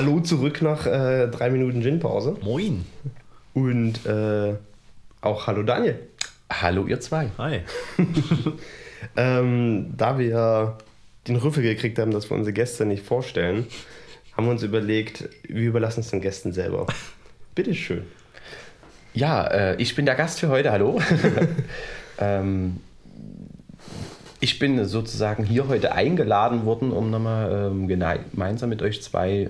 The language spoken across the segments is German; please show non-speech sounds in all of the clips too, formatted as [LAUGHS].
hallo zurück nach äh, drei Minuten Gin-Pause. Moin. Und äh, auch hallo Daniel. Hallo ihr zwei. Hi. [LAUGHS] Ähm, da wir den Rüffel gekriegt haben, dass wir unsere Gäste nicht vorstellen, haben wir uns überlegt, wir überlassen es den Gästen selber. [LAUGHS] Bitteschön. Ja, äh, ich bin der Gast für heute. Hallo. [LAUGHS] ähm, ich bin sozusagen hier heute eingeladen worden, um nochmal ähm, gemeinsam mit euch zwei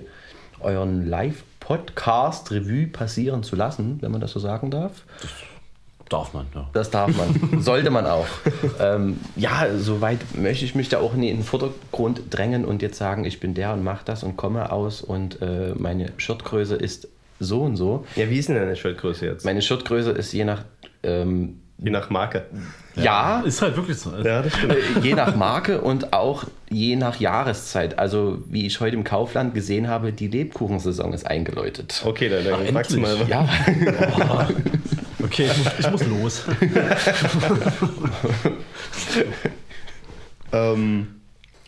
euren Live-Podcast-Revue passieren zu lassen, wenn man das so sagen darf. Darf man, ja. Das darf man, [LAUGHS] sollte man auch. Ähm, ja, soweit möchte ich mich da auch nie in den Vordergrund drängen und jetzt sagen, ich bin der und mache das und komme aus und äh, meine Shirtgröße ist so und so. Ja, wie ist denn deine Shirtgröße jetzt? Meine Shirtgröße ist je nach ähm, Je nach Marke. ja, Ist halt wirklich so. Ja, das stimmt. äh, je nach Marke und auch je nach Jahreszeit. Also wie ich heute im Kaufland gesehen habe, die Lebkuchensaison ist eingeläutet. Okay, dann, dann Ach, sag's mal. Ja, [LAUGHS] Okay, ich muss, ich muss los. [LAUGHS] Ähm,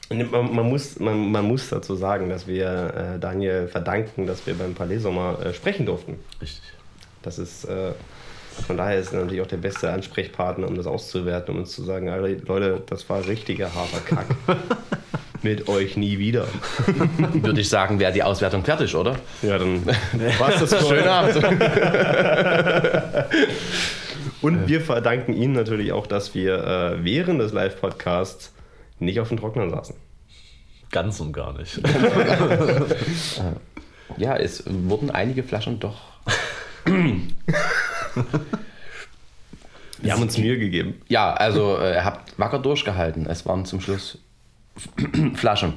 man, man, muss, man, man muss dazu sagen, dass wir äh, Daniel verdanken, dass wir beim Palais Sommer äh, sprechen durften. Richtig. Das ist, äh, von daher ist er natürlich auch der beste Ansprechpartner, um das auszuwerten, um uns zu sagen, "Alter, Leute, das war richtiger harter Kack. [LAUGHS] Mit euch nie wieder. [LAUGHS] würde ich sagen, wäre die Auswertung fertig, oder? Ja, dann [LAUGHS] war's das für Schönen. Abend. Und wir verdanken Ihnen natürlich auch, dass wir äh, während des Live-Podcasts nicht auf dem Trockner saßen. Ganz und gar nicht. Ja, es wurden einige Flaschen doch. [CLEARS THROAT] Wir haben uns Mühe gegeben. Ja, also äh, ihr habt wacker durchgehalten. Es waren zum Schluss [CLEARS THROAT] Flaschen.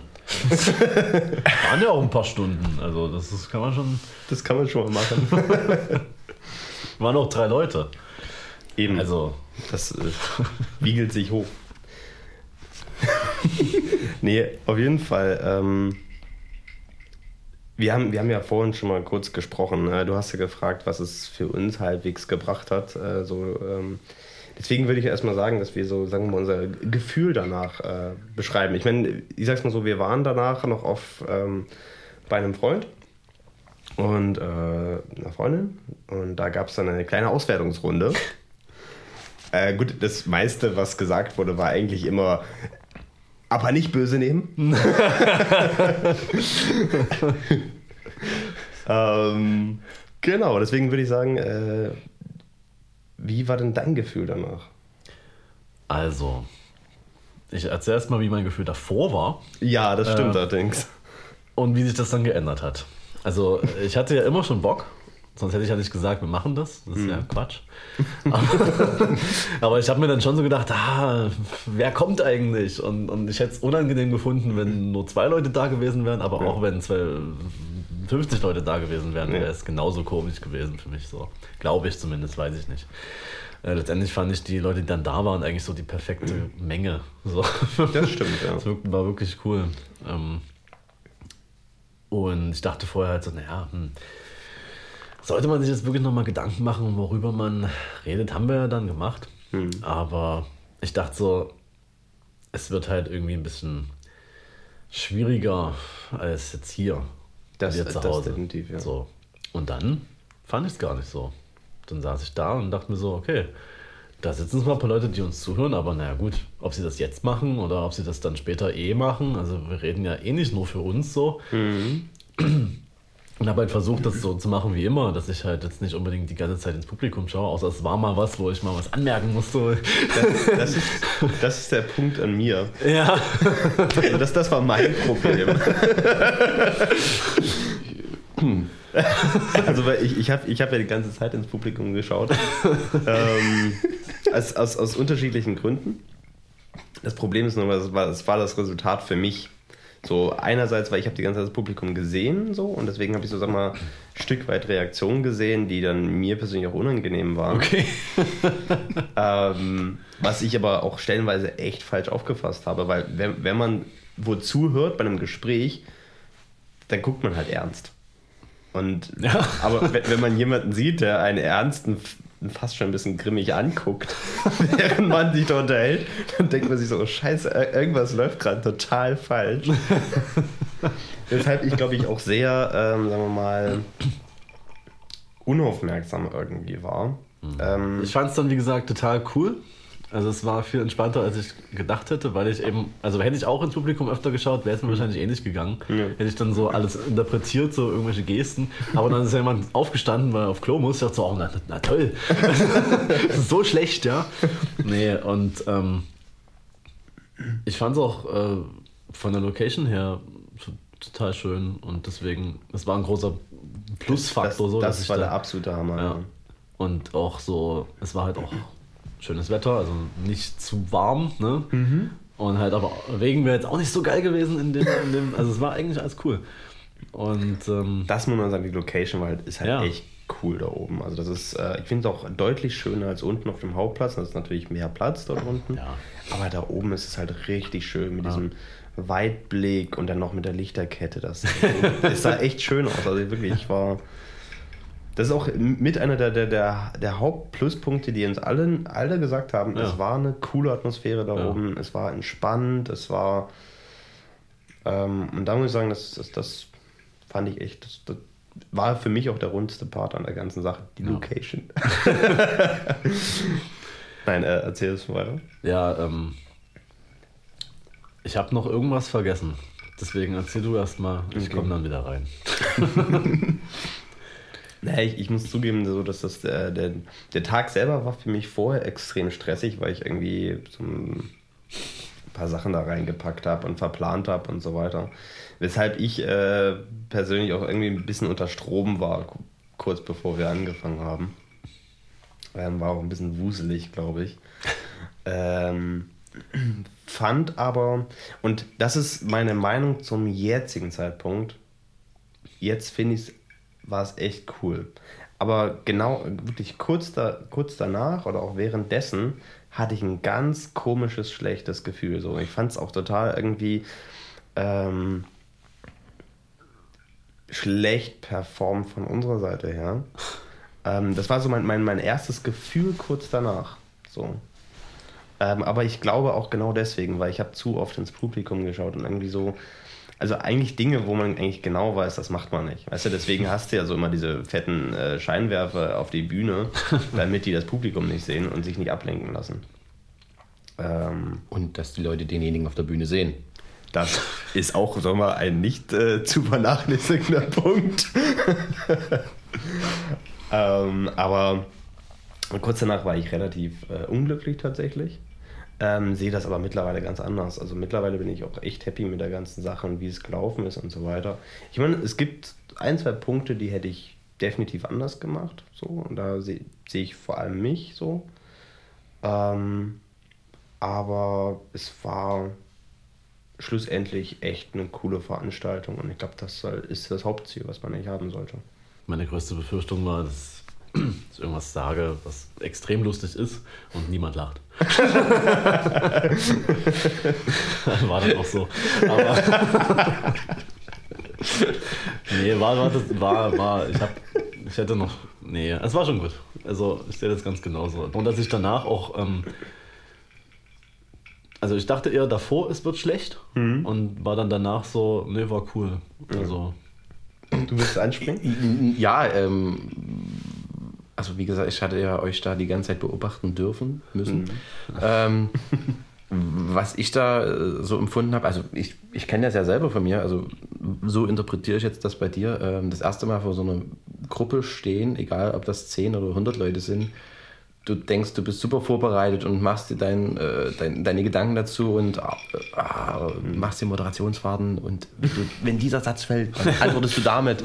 Waren ja auch ein paar Stunden. Also, das ist, kann man schon. Das kann man schon mal machen. [LAUGHS] Waren auch drei Leute. Eben. Also, Das äh, wiegelt sich hoch. [LAUGHS] nee, auf jeden Fall. Ähm, wir, haben, wir haben ja vorhin schon mal kurz gesprochen. Äh, du hast ja gefragt, was es für uns halbwegs gebracht hat. So, ähm, deswegen würde ich erstmal sagen, dass wir so, sagen wir mal, unser Gefühl danach äh, beschreiben. Ich meine, ich sag's mal so, wir waren danach noch auf, ähm, bei einem Freund und äh, einer Freundin und da gab es dann eine kleine Auswertungsrunde. [LAUGHS] Äh, gut, das meiste, was gesagt wurde, war eigentlich immer, aber nicht böse nehmen. [LAUGHS] ähm, genau, deswegen würde ich sagen, äh, wie war denn dein Gefühl danach? also. Ich erzähle erst mal, wie mein Gefühl davor war Ja, das stimmt Äh, allerdings. und wie sich das dann geändert hat. Also, ich hatte ja immer schon Bock. Sonst hätte ich ja nicht gesagt, wir machen das. Das ist ja Quatsch. Aber, [LAUGHS] aber ich habe mir dann schon so gedacht, ah, wer kommt eigentlich? Und, und ich hätte es unangenehm gefunden, wenn nur zwei Leute da gewesen wären, aber auch wenn zwei, 50 Leute da gewesen wären, Ja. wäre es genauso komisch gewesen für mich. So. Glaube ich zumindest, weiß ich nicht. Äh, letztendlich fand ich die Leute, die dann da waren, eigentlich so die perfekte Menge. So. Das stimmt, ja. [LAUGHS] Das war wirklich cool. Ähm, und ich dachte vorher halt so, naja, hm, sollte man sich jetzt wirklich nochmal Gedanken machen, worüber man redet, haben wir ja dann gemacht. Aber ich dachte so, es wird halt irgendwie ein bisschen schwieriger als jetzt hier. Das- wir zu das Hause. definitiv, ja. So. Und dann fand ich es gar nicht so. Dann saß ich da und dachte mir so, okay, da sitzen zwar ein paar Leute, die uns zuhören, aber naja gut, ob sie das jetzt machen oder ob sie das dann später eh machen, also wir reden ja eh nicht nur für uns so. Und habe halt versucht, das so zu machen wie immer, dass ich halt jetzt nicht unbedingt die ganze Zeit ins Publikum schaue, außer es war mal was, wo ich mal was anmerken musste. Das, das, ist, das ist der Punkt an mir. Ja. Also das, das war mein Problem. Also weil ich, ich habe ich hab ja die ganze Zeit ins Publikum geschaut. ähm, aus, aus, aus unterschiedlichen Gründen. Das Problem ist nur, es war, es war das Resultat für mich. So einerseits, weil ich habe die ganze Zeit das Publikum gesehen so und deswegen habe ich so sag mal ein Stück weit Reaktionen gesehen, die dann mir persönlich auch unangenehm waren. Okay. [LAUGHS] Ähm, was ich aber auch stellenweise echt falsch aufgefasst habe, weil wenn, wenn man wo zuhört bei einem Gespräch, dann guckt man halt ernst. Und Ja. aber wenn, wenn man jemanden sieht, der einen ernsten fast schon ein bisschen grimmig anguckt, [LAUGHS] während man sich da unterhält, dann denkt man sich so, oh scheiße, ir- irgendwas läuft gerade total falsch. [LAUGHS] Weshalb ich, glaube ich, auch sehr, ähm, sagen wir mal, unaufmerksam irgendwie war. Mhm. Ähm, Ich fand es dann, wie gesagt, total cool. Also es war viel entspannter, als ich gedacht hätte, weil ich eben, also hätte ich auch ins Publikum öfter geschaut, wäre es mir wahrscheinlich ähnlich gegangen. Hätte ich dann so alles interpretiert, so irgendwelche Gesten. Aber dann ist ja jemand aufgestanden, weil er auf Klo muss. Ich dachte so, oh, na, na toll. das [LAUGHS] ist so schlecht, ja. Nee, und ähm, ich fand es auch äh, von der Location her total schön und deswegen, das war ein großer Plusfaktor, das, so, das dass ich war da, der absolute Hammer. ja. Und auch so, es war halt auch schönes Wetter, also nicht zu warm, ne? Und halt aber Regen wäre jetzt auch nicht so geil gewesen in dem, in dem also es war eigentlich alles cool. Und ähm, Das muss man sagen, die Location war halt, ist halt Ja. echt cool da oben. Also das ist, äh, ich finde es auch deutlich schöner als unten auf dem Hauptplatz. Das ist natürlich mehr Platz dort unten. Ja. Aber da oben ist es halt richtig schön mit diesem Weitblick und dann noch mit der Lichterkette. Das, das [LAUGHS] sah echt schön aus. Also wirklich, ich war. Das ist auch mit einer der, der, der, der Hauptpluspunkte, die uns alle, alle gesagt haben. Ja. Es war eine coole Atmosphäre da Ja. oben. Es war entspannt. Es war. Ähm, und da muss ich sagen, das, das, das fand ich echt. Das, das war für mich auch der rundste Part an der ganzen Sache, die Ja. Location. [LAUGHS] Nein, äh, erzähl es weiter. ja, ähm, ich habe noch irgendwas vergessen. Deswegen erzähl du erst mal, ich Okay. komme dann wieder rein. [LAUGHS] Naja, ich, ich muss zugeben, so, dass das der, der, der Tag selber war für mich vorher extrem stressig, weil ich irgendwie so ein paar Sachen da reingepackt habe und verplant habe und so weiter. Weshalb ich äh, persönlich auch irgendwie ein bisschen unter Strom war, ku- kurz bevor wir angefangen haben. Ähm, war auch ein bisschen wuselig, glaube ich. [LAUGHS] Ähm, fand aber, und das ist meine Meinung zum jetzigen Zeitpunkt, jetzt finde ich war es echt cool. Aber genau, wirklich kurz, da, kurz danach oder auch währenddessen hatte ich ein ganz komisches, schlechtes Gefühl. So. Ich fand es auch total irgendwie ähm, schlecht performt von unserer Seite her. Ähm, das war so mein, mein, mein erstes Gefühl kurz danach. So. Ähm, aber ich glaube auch genau deswegen, weil ich habe zu oft ins Publikum geschaut und irgendwie so, also eigentlich Dinge, wo man eigentlich genau weiß, das macht man nicht. Weißt du, deswegen hast du ja so immer diese fetten äh, Scheinwerfer auf die Bühne, [LAUGHS] damit die das Publikum nicht sehen und sich nicht ablenken lassen. Ähm, Und dass die Leute denjenigen auf der Bühne sehen. das ist auch, sagen wir, ein nicht äh, zu vernachlässigender [LAUGHS] Punkt. [LAUGHS] ähm, aber kurz danach war ich relativ äh, unglücklich tatsächlich. Ähm, sehe das aber mittlerweile ganz anders. Also mittlerweile bin ich auch echt happy mit der ganzen Sache und wie es gelaufen ist und so weiter. Ich meine, es gibt ein, zwei Punkte, die hätte ich definitiv anders gemacht. So, und da sehe sehe ich vor allem mich so. Ähm, aber es war schlussendlich echt eine coole Veranstaltung und ich glaube, das ist das Hauptziel, was man nicht haben sollte. Meine größte Befürchtung war, dass [CLEARS THROAT] ich irgendwas sage, was extrem lustig ist und niemand lacht. [LAUGHS] war dann auch so. Aber [LAUGHS] nee, war, war, das, war, war, ich hab, ich hätte noch, nee, es war schon gut. Also ich sehe das ganz genauso. Und dass ich danach auch, ähm, also ich dachte eher davor, es wird schlecht und war dann danach so, nee, war cool. Also, Du willst anspringen? Ja, ähm, also wie gesagt, ich hatte ja euch da die ganze Zeit beobachten dürfen, müssen. Ähm, was ich da äh, so empfunden habe, also ich, ich kenne das ja selber von mir, also so interpretiere ich jetzt das bei dir. Ähm, das erste Mal vor so einer Gruppe stehen, egal ob das 10 oder 100 Leute sind, du denkst, du bist super vorbereitet und machst dir dein, äh, dein, deine Gedanken dazu und ah, machst dir Moderationsfahrten und wenn, du, wenn dieser Satz fällt, dann antwortest du damit.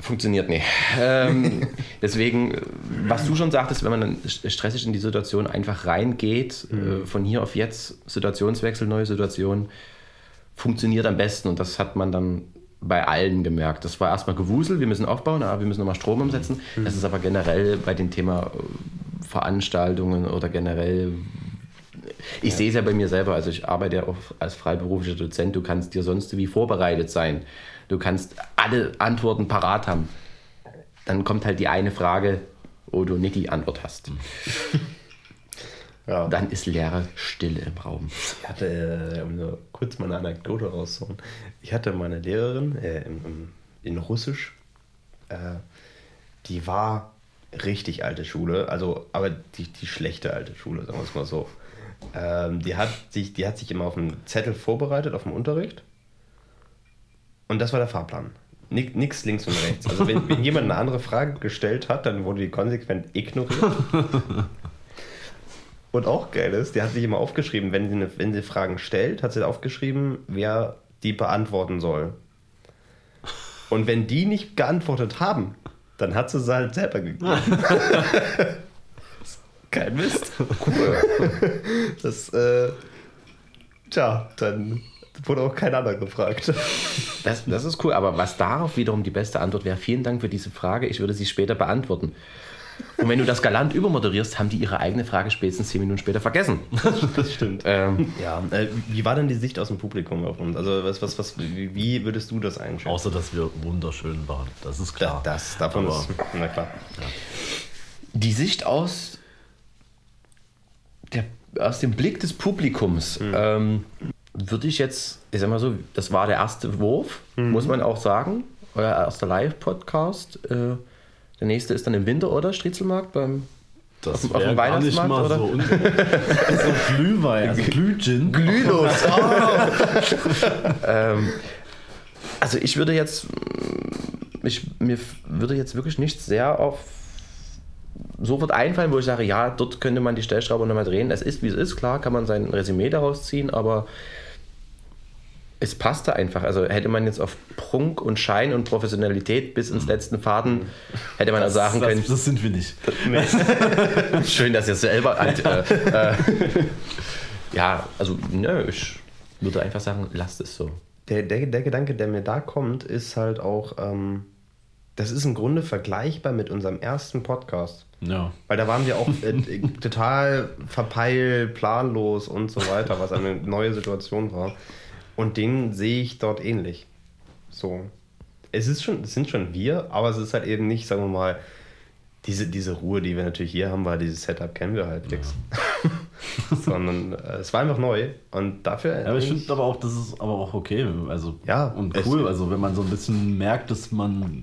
Funktioniert nicht. Ähm, [LAUGHS] deswegen, äh, was du schon sagtest, wenn man dann stressig in die Situation einfach reingeht, äh, von hier auf jetzt, Situationswechsel, neue Situation, funktioniert am besten und das hat man dann bei allen gemerkt. Das war erstmal Gewusel, wir müssen aufbauen, aber wir müssen nochmal Strom umsetzen. Das ist aber generell bei dem Thema äh, Veranstaltungen oder generell. Ich sehe es ja bei mir selber, also ich arbeite ja auch als freiberuflicher Dozent, du kannst dir sonst wie vorbereitet sein. Du kannst alle Antworten parat haben. Dann kommt halt die eine Frage, wo du nicht die Antwort hast. [LAUGHS] Ja. Dann ist leere Stille im Raum. Ich hatte, äh, um nur kurz mal eine Anekdote rauszuholen, ich hatte meine Lehrerin äh, im, in Russisch, äh, die war richtig alte Schule, also aber die, die schlechte alte Schule, sagen wir es mal so. Ähm, die, hat sich, die hat sich immer auf einen Zettel vorbereitet, auf dem Unterricht. Und das war der Fahrplan. Nix links und rechts. Also wenn, wenn jemand eine andere Frage gestellt hat, dann wurde die konsequent ignoriert. Und auch geil ist, die hat sich immer aufgeschrieben, wenn sie, eine, wenn sie Fragen stellt, hat sie aufgeschrieben, wer die beantworten soll. Und wenn die nicht geantwortet haben, dann hat sie sie halt selber gegeben. [LAUGHS] Kein Mist. Cool. Das, äh, tja, dann wurde auch kein anderer gefragt. Das, das ist cool, aber was darauf wiederum die beste Antwort wäre, vielen Dank für diese Frage, ich würde sie später beantworten. Und wenn du das galant übermoderierst, haben die ihre eigene Frage spätestens zehn Minuten später vergessen. [LAUGHS] Das stimmt. Ähm, Ja, äh, wie war denn die Sicht aus dem Publikum auf uns? Also was, was, was, wie würdest du das einschätzen? Außer, dass wir wunderschön waren. Das ist Da, klar. das, davon Aber- ist, na klar. die Sicht aus, der, aus dem Blick des Publikums ähm, würde ich jetzt, ich sag mal so, das war der erste Wurf, muss man auch sagen. Euer erster Live-Podcast. Äh, der nächste ist dann im Winter, oder? Striezelmarkt beim Das Auf auf dem nicht Weihnachtsmarkt, mal oder? so un [LAUGHS] so Glühwein, also Glühgin. Glühlos. [LAUGHS] [LAUGHS] ähm, also ich würde jetzt, ich, mir würde jetzt wirklich nichts sehr auf sofort einfallen, wo ich sage, ja, dort könnte man die Stellschraube nochmal drehen. Es ist, wie es ist, klar, kann man sein Resümee daraus ziehen, aber es passte einfach. Also hätte man jetzt auf Prunk und Schein und Professionalität bis ins letzten Faden, hätte man Das, sagen können, das, das sind wir nicht. [LAUGHS] Schön, dass ihr es selber. Äh, äh, ja, also, nö, ich würde einfach sagen, lasst es so. Der, der, der Gedanke, der mir da kommt, ist halt auch, ähm, das ist im Grunde vergleichbar mit unserem ersten Podcast. Ja. Weil da waren wir auch äh, total verpeilt, planlos und so weiter, was eine neue Situation war. Und den sehe ich dort ähnlich. So. Es, ist schon, es sind schon wir, aber es ist halt eben nicht, sagen wir mal, diese, diese Ruhe, die wir natürlich hier haben, weil dieses Setup kennen wir halbwegs. [LAUGHS] Sondern äh, es war einfach neu und dafür. Ja, aber ich finde aber auch, das ist aber auch okay. Also, Ja, und cool. Also, wenn man so ein bisschen merkt, dass man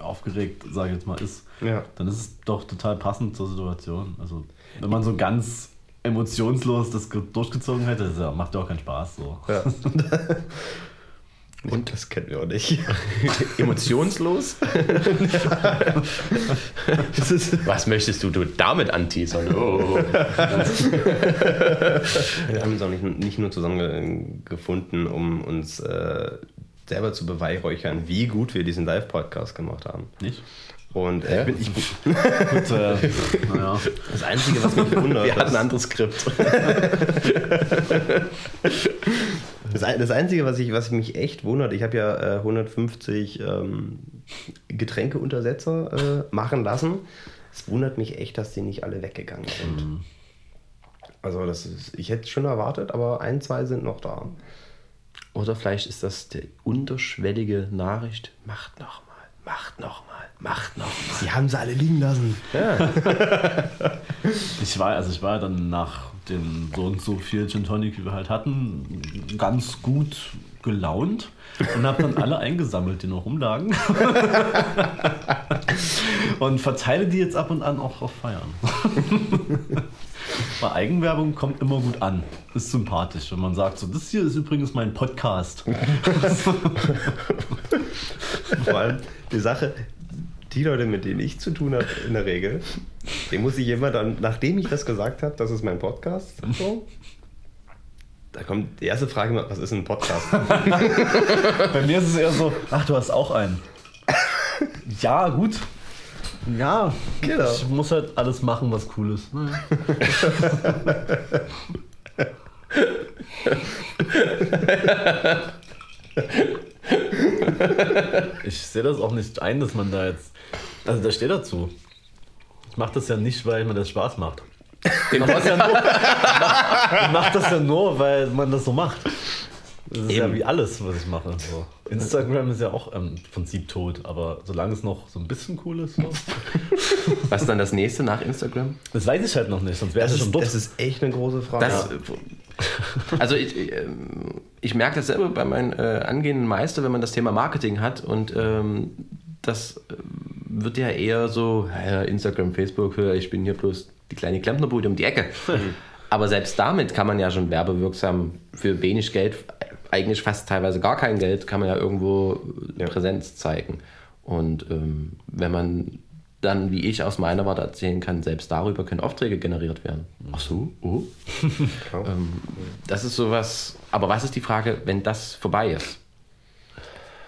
aufgeregt, sage ich jetzt mal, ist, Ja. dann ist es doch total passend zur Situation. Also, wenn man so ganz emotionslos das ge- durchgezogen hätte, das ja, macht ja auch keinen Spaß. So. Ja. [LAUGHS] Und das kennen wir auch nicht. [LAUGHS] Emotionslos? Das [LAUGHS] ist, Was möchtest du, du damit anteasern? Oh. wir haben uns auch nicht, nicht nur zusammengefunden, um uns äh, selber zu beweihräuchern, wie gut wir diesen Live-Podcast gemacht haben. Nicht? Und äh, ich bin, ich, [LAUGHS] Gut, äh, naja. das Einzige, was mich wundert, Wir hatten ein anderes Skript. [LAUGHS] Das, ein- das Einzige, was, ich, was mich echt wundert, ich habe ja äh, 150 ähm, Getränkeuntersetzer äh, machen lassen. Es wundert mich echt, dass die nicht alle weggegangen sind. Also das ist, ich hätte es schon erwartet, aber ein, zwei sind noch da. Oder vielleicht ist das die unterschwellige Nachricht. Macht nochmal, macht nochmal, macht nochmal. Sie haben sie alle liegen lassen. [LAUGHS] Ich war, also ich war dann nach den so und so viel Gin Tonic, wie wir halt hatten, ganz gut gelaunt und habe dann alle eingesammelt, die noch rumlagen. [LAUGHS] und verteile die jetzt ab und an auch auf Feiern. Weil Eigenwerbung kommt immer gut an. Ist sympathisch, wenn man sagt, so, das hier ist übrigens mein Podcast. [LAUGHS] Vor allem die Sache, die Leute, mit denen ich zu tun habe, in der Regel, dem muss ich immer dann, nachdem ich das gesagt habe, das ist mein Podcast, so, da kommt die erste Frage immer, was ist ein Podcast? [LAUGHS] Bei mir ist es eher so, ach, du hast auch einen. Ja, gut. Ja, Genau. ich muss halt alles machen, was cool ist. Naja. [LAUGHS] Ich sehe das auch nicht ein, dass man da jetzt. Also, da steht dazu. Ich mache das ja nicht, weil mir das Spaß macht. Ich mache das, ja nur- ich mach das ja nur, weil man das so macht. Das ist ja Eben. wie alles, was ich mache. So. Instagram ist ja auch im Prinzip tot, aber solange es noch so ein bisschen cool ist, so. [LAUGHS] Was ist dann das nächste nach Instagram? das weiß ich halt noch nicht, sonst wäre es ja schon dort. das ist echt eine große Frage. Das, Also ich, ich, ähm, ich merke das selber bei meinen äh, angehenden Meister, wenn man das Thema Marketing hat und ähm, das äh, wird ja eher so, ja, Instagram, Facebook, ich bin hier bloß die kleine Klempnerbude um die Ecke. [LAUGHS] Aber selbst damit kann man ja schon werbewirksam für wenig Geld, eigentlich fast teilweise gar kein Geld, kann man ja irgendwo Ja. Präsenz zeigen. Und ähm, wenn man dann, wie ich aus meiner Warte erzählen kann, selbst darüber können Aufträge generiert werden. Ach so, oh. [LAUGHS] Ähm, das ist sowas. Aber was ist die Frage, wenn das vorbei ist?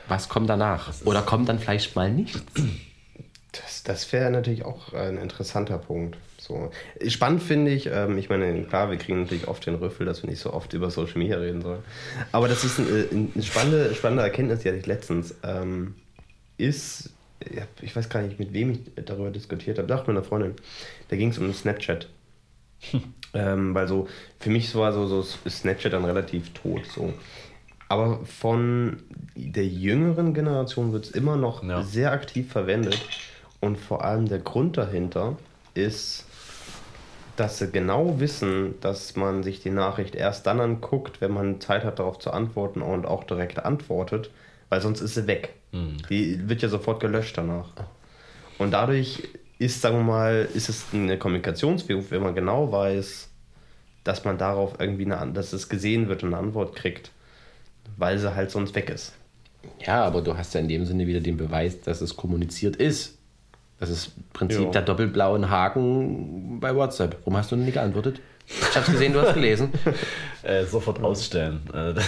Was kommt danach? Oder kommt dann vielleicht mal nichts? Das, das wäre natürlich auch ein interessanter Punkt. So. Spannend finde ich, ähm, ich meine, klar, wir kriegen natürlich oft den Rüffel, dass wir nicht so oft über Social Media reden sollen. Aber das ist ein, äh, eine spannende, spannende Erkenntnis, die hatte ich letztens. Ähm, ist, ich weiß gar nicht, mit wem ich darüber diskutiert habe, dachte mit einer Freundin, da ging es um Snapchat. ähm, weil so, für mich war so, so ist Snapchat dann relativ tot. So. Aber von der jüngeren Generation wird es immer noch Ja. sehr aktiv verwendet. Und vor allem der Grund dahinter ist, dass sie genau wissen, dass man sich die Nachricht erst dann anguckt, wenn man Zeit hat, darauf zu antworten und auch direkt antwortet, weil sonst ist sie weg. Die wird ja sofort gelöscht danach. Und dadurch ist, sagen wir mal, ist es eine Kommunikationsführung, wenn man genau weiß, dass man darauf irgendwie eine, dass es gesehen wird und eine Antwort kriegt, weil sie halt sonst weg ist. Ja, aber du hast ja in dem Sinne wieder den Beweis, dass es kommuniziert ist. Das ist im Prinzip Ja. der doppelblauen Haken bei WhatsApp. Warum hast du denn nicht geantwortet? Ich hab's gesehen, du hast gelesen. [LAUGHS] Äh, sofort ausstellen. Äh, [LAUGHS]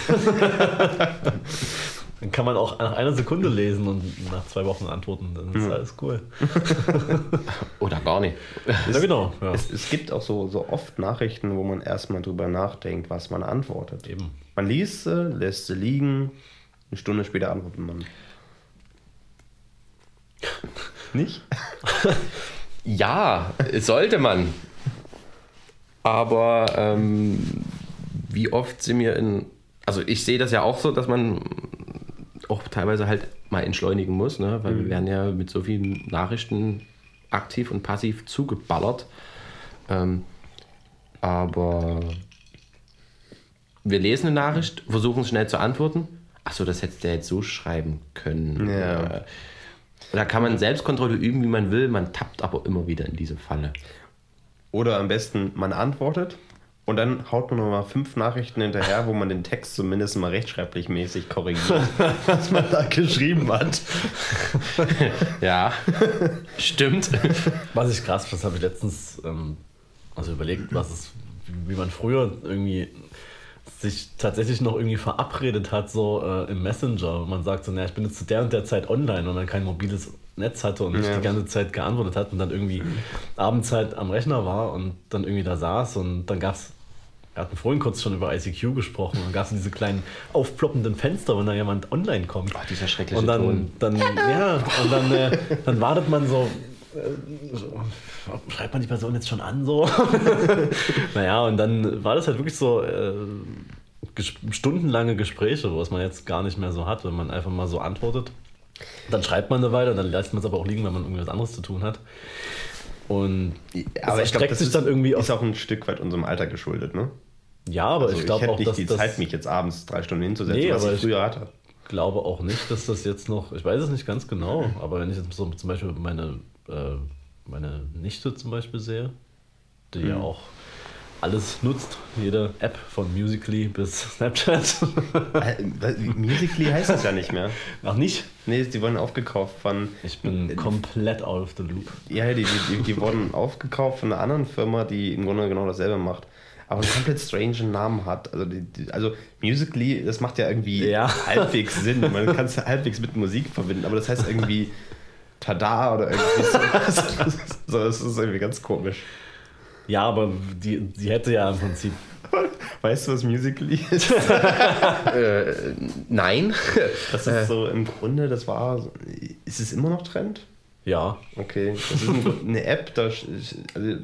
Dann kann man auch nach einer Sekunde lesen und nach zwei Wochen antworten. Dann ist alles cool. [LAUGHS] Oder gar nicht. Ja, genau. Ja. Es, es gibt auch so, so oft Nachrichten, wo man erstmal drüber nachdenkt, was man antwortet. Eben. Man liest sie, lässt sie liegen, eine Stunde später antwortet man. Nicht? [LAUGHS] Ja, sollte man. Aber ähm, wie oft sind wir in. Also ich sehe das ja auch so, dass man auch teilweise halt mal entschleunigen muss, ne? weil wir werden ja mit so vielen Nachrichten aktiv und passiv zugeballert. Ähm, aber wir lesen eine Nachricht, versuchen schnell zu antworten. Achso, das hättest du ja jetzt so schreiben können. Ja. Äh, Da kann man Selbstkontrolle üben, wie man will, man tappt aber immer wieder in diese Falle. Oder am besten, man antwortet und dann haut man nochmal fünf Nachrichten hinterher, wo man den Text zumindest mal rechtschreiblich mäßig korrigiert, [LAUGHS] was man da geschrieben hat. [LAUGHS] Ja, stimmt. Was ich krass, das habe ich letztens ähm, also überlegt, was es, wie man früher irgendwie sich tatsächlich noch irgendwie verabredet hat, so äh, im Messenger. Und man sagt so, naja, ich bin jetzt zu der und der Zeit online und dann kein mobiles Netz hatte und nicht Ja. die ganze Zeit geantwortet hat und dann irgendwie abends halt am Rechner war und dann irgendwie da saß und dann gab es, wir hatten vorhin kurz schon über ICQ gesprochen, und gab es diese kleinen aufploppenden Fenster, wenn da jemand online kommt. Oh, dieser schreckliche Und dann, Ton. dann ja, und dann, äh, dann wartet man so, äh, so, schreibt man die Person jetzt schon an so? [LAUGHS] naja, und dann war das halt wirklich so äh, ges stundenlange Gespräche, wo es man jetzt gar nicht mehr so hat, wenn man einfach mal so antwortet. Dann schreibt man eine Weile, dann lässt man es aber auch liegen, wenn man irgendwie was anderes zu tun hat. Und Aber es erstreckt sich ist, dann irgendwie ist auf. auch ein Stück weit unserem Alter geschuldet, ne? Ja, aber Also ich glaube auch, nicht dass die das. Zeit, mich jetzt abends drei Stunden hinzusetzen, Nee, was ich ich- früher hatte. glaube auch nicht, dass das jetzt noch, ich weiß es nicht ganz genau, aber wenn ich jetzt so zum Beispiel meine, äh, meine Nichte zum Beispiel sehe, die ja auch alles nutzt, jede App von Musically bis Snapchat. Äh, Musically heißt das ja nicht mehr. [LAUGHS] Ach nicht? Nee, die wurden aufgekauft von. Ich bin komplett out of the loop. Ja, die, die, die, die wurden aufgekauft von einer anderen Firma, die im Grunde genau dasselbe macht. Aber einen komplett strange Namen hat. Also, die, die, also Musically, das macht ja irgendwie Ja. halbwegs Sinn. Man kann es halbwegs mit Musik verbinden, aber das heißt irgendwie [LAUGHS] Tada oder irgendwie so. [LAUGHS] so das ist irgendwie ganz komisch. Ja, aber die, die hätte ja im Prinzip. Weißt du, was Musically ist? [LAUGHS] äh, nein. Das ist so im Grunde, das war. Ist es immer noch Trend? Ja, Okay, das ist ein- eine App, da, also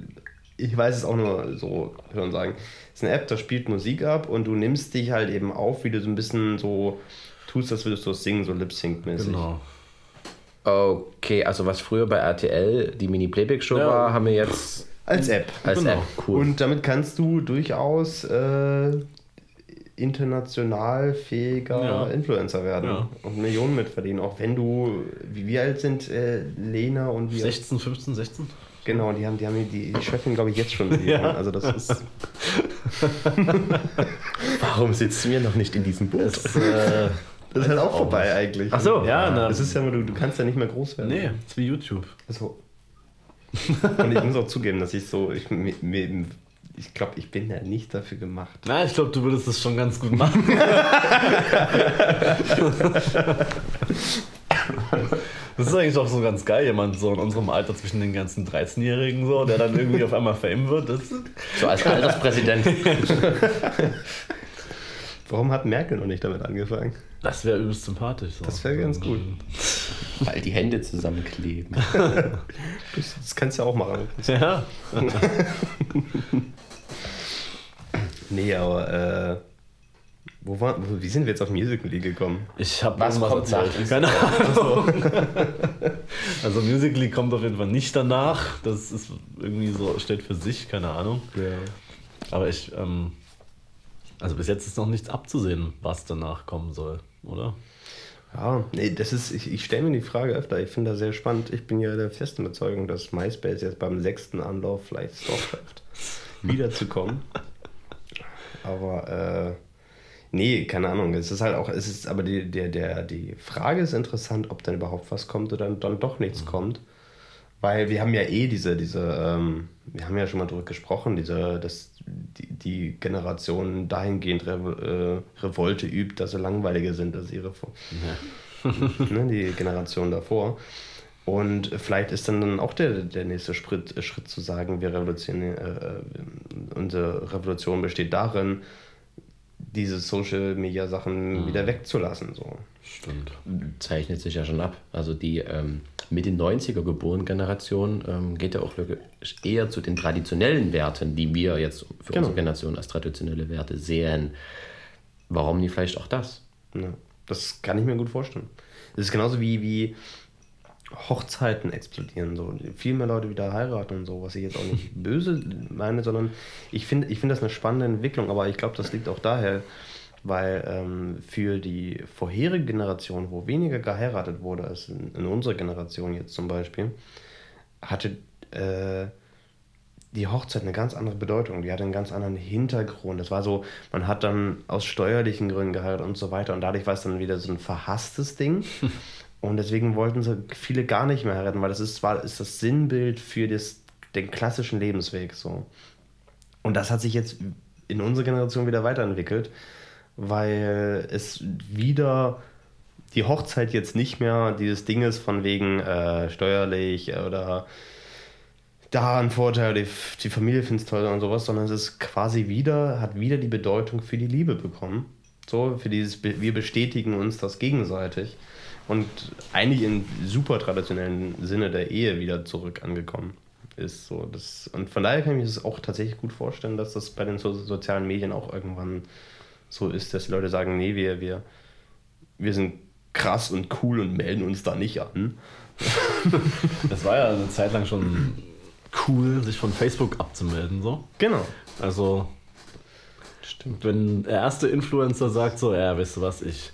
ich weiß es auch nur so, man sagen. Es ist eine App, da spielt Musik ab und du nimmst dich halt eben auf, wie du so ein bisschen so tust, als würdest du es singen, so Lip-Sync-mäßig. Genau. Okay, also was früher bei RTL die Mini-Playback-Show Ja. war, haben wir jetzt Als App. als Genau. App. Cool. Und damit kannst du durchaus äh, international fähiger Ja. Influencer werden Ja. und Millionen mitverdienen. Auch wenn du, wie, wie alt sind äh, Lena und wie 16, 15, 16? Genau, die haben die, haben die, die Chefin, glaube ich, jetzt schon. Millionen. [LAUGHS] Ja. Also das ist. [LAUGHS] Warum sitzen wir noch nicht in diesem Boot? Das, äh, Das ist halt auch vorbei eigentlich. Ach so. ja, na, Das ist ja, du, du kannst ja nicht mehr groß werden. nee, ist wie YouTube. Also, und ich muss auch zugeben, dass ich so, ich, mir, mir, ich glaube, ich bin ja nicht dafür gemacht. Na, ich glaube, du würdest das schon ganz gut machen. Das ist eigentlich auch so ganz geil, jemand so in unserem Alter zwischen den ganzen 13-Jährigen so, der dann irgendwie auf einmal Fame wird. So als Alterspräsident. [LAUGHS] Warum hat Merkel noch nicht damit angefangen? Das wäre übelst sympathisch. So. Das wäre ganz gut. Weil die Hände zusammenkleben. [LAUGHS] Das, kannst du ja auch machen. [LAUGHS] Ja. [LAUGHS] Nee, aber äh, wo war, wo, wie sind wir jetzt auf Musical.ly gekommen? Ich habe Was kommt erzählt. nach Keine Ahnung. Also Musically kommt auf jeden Fall nicht danach. Das ist irgendwie so, steht für sich, keine Ahnung. Ja. Aber ich, ähm, also bis jetzt ist noch nichts abzusehen, was danach kommen soll, oder? Ja, nee, das ist, ich, ich stelle mir die Frage öfter, ich finde das sehr spannend. Ich bin ja der festen Überzeugung, dass MySpace jetzt beim sechsten Anlauf vielleicht es doch schafft, [LAUGHS] wiederzukommen. Aber äh, nee, keine Ahnung. Es ist halt auch, es ist, aber die, der, der, die Frage ist interessant, ob dann überhaupt was kommt oder dann, dann doch nichts kommt. Weil wir haben ja eh diese, diese, ähm, wir haben ja schon mal drüber gesprochen, diese, dass die, die Generation dahingehend Re äh, Revolte übt, dass sie langweiliger sind als ihre Vor [LAUGHS] ne, die Generation davor. Und vielleicht ist dann, dann auch der, der nächste Schritt, Schritt zu sagen, wir revolutionieren, äh, unsere Revolution besteht darin, diese Social Media Sachen wieder wegzulassen. So. Stimmt. Zeichnet sich ja schon ab. Also die ähm, mit den 90er geborenen Generation ähm, geht ja auch wirklich eher zu den traditionellen Werten, die wir jetzt für Genau. unsere Generation als traditionelle Werte sehen. Warum nicht vielleicht auch das? Ja, das kann ich mir gut vorstellen. Das ist genauso wie, wie Hochzeiten explodieren. So. Viel mehr Leute wieder heiraten und so, was ich jetzt auch nicht [LAUGHS] böse meine, sondern ich finde ich find das eine spannende Entwicklung, aber ich glaube, das liegt auch daher, weil ähm, für die vorherige Generation, wo weniger geheiratet wurde als in, in unserer Generation jetzt zum Beispiel, hatte äh, die Hochzeit eine ganz andere Bedeutung. Die hatte einen ganz anderen Hintergrund. Es war so, man hat dann aus steuerlichen Gründen geheiratet und so weiter. Und dadurch war es dann wieder so ein verhasstes Ding. [LAUGHS] Und deswegen wollten sie viele gar nicht mehr heiraten, weil das ist zwar ist das Sinnbild für das, den klassischen Lebensweg so. Und das hat sich jetzt in unserer Generation wieder weiterentwickelt, weil es wieder die Hochzeit jetzt nicht mehr dieses Ding ist von wegen äh, steuerlich oder da ein Vorteil, die, die Familie findet es toll und sowas, sondern es ist quasi wieder, hat wieder die Bedeutung für die Liebe bekommen. So, für dieses, wir bestätigen uns das gegenseitig und eigentlich im super traditionellen Sinne der Ehe wieder zurück angekommen ist. So, das, und von daher kann ich mir das auch tatsächlich gut vorstellen, dass das bei den so, sozialen Medien auch irgendwann so ist, dass die Leute sagen, nee, wir, wir, wir sind krass und cool und melden uns da nicht an. [LAUGHS] Das war ja eine Zeit lang schon cool, sich von Facebook abzumelden, so. Genau. Also, Stimmt. wenn der erste Influencer sagt so, ja, weißt du was, ich,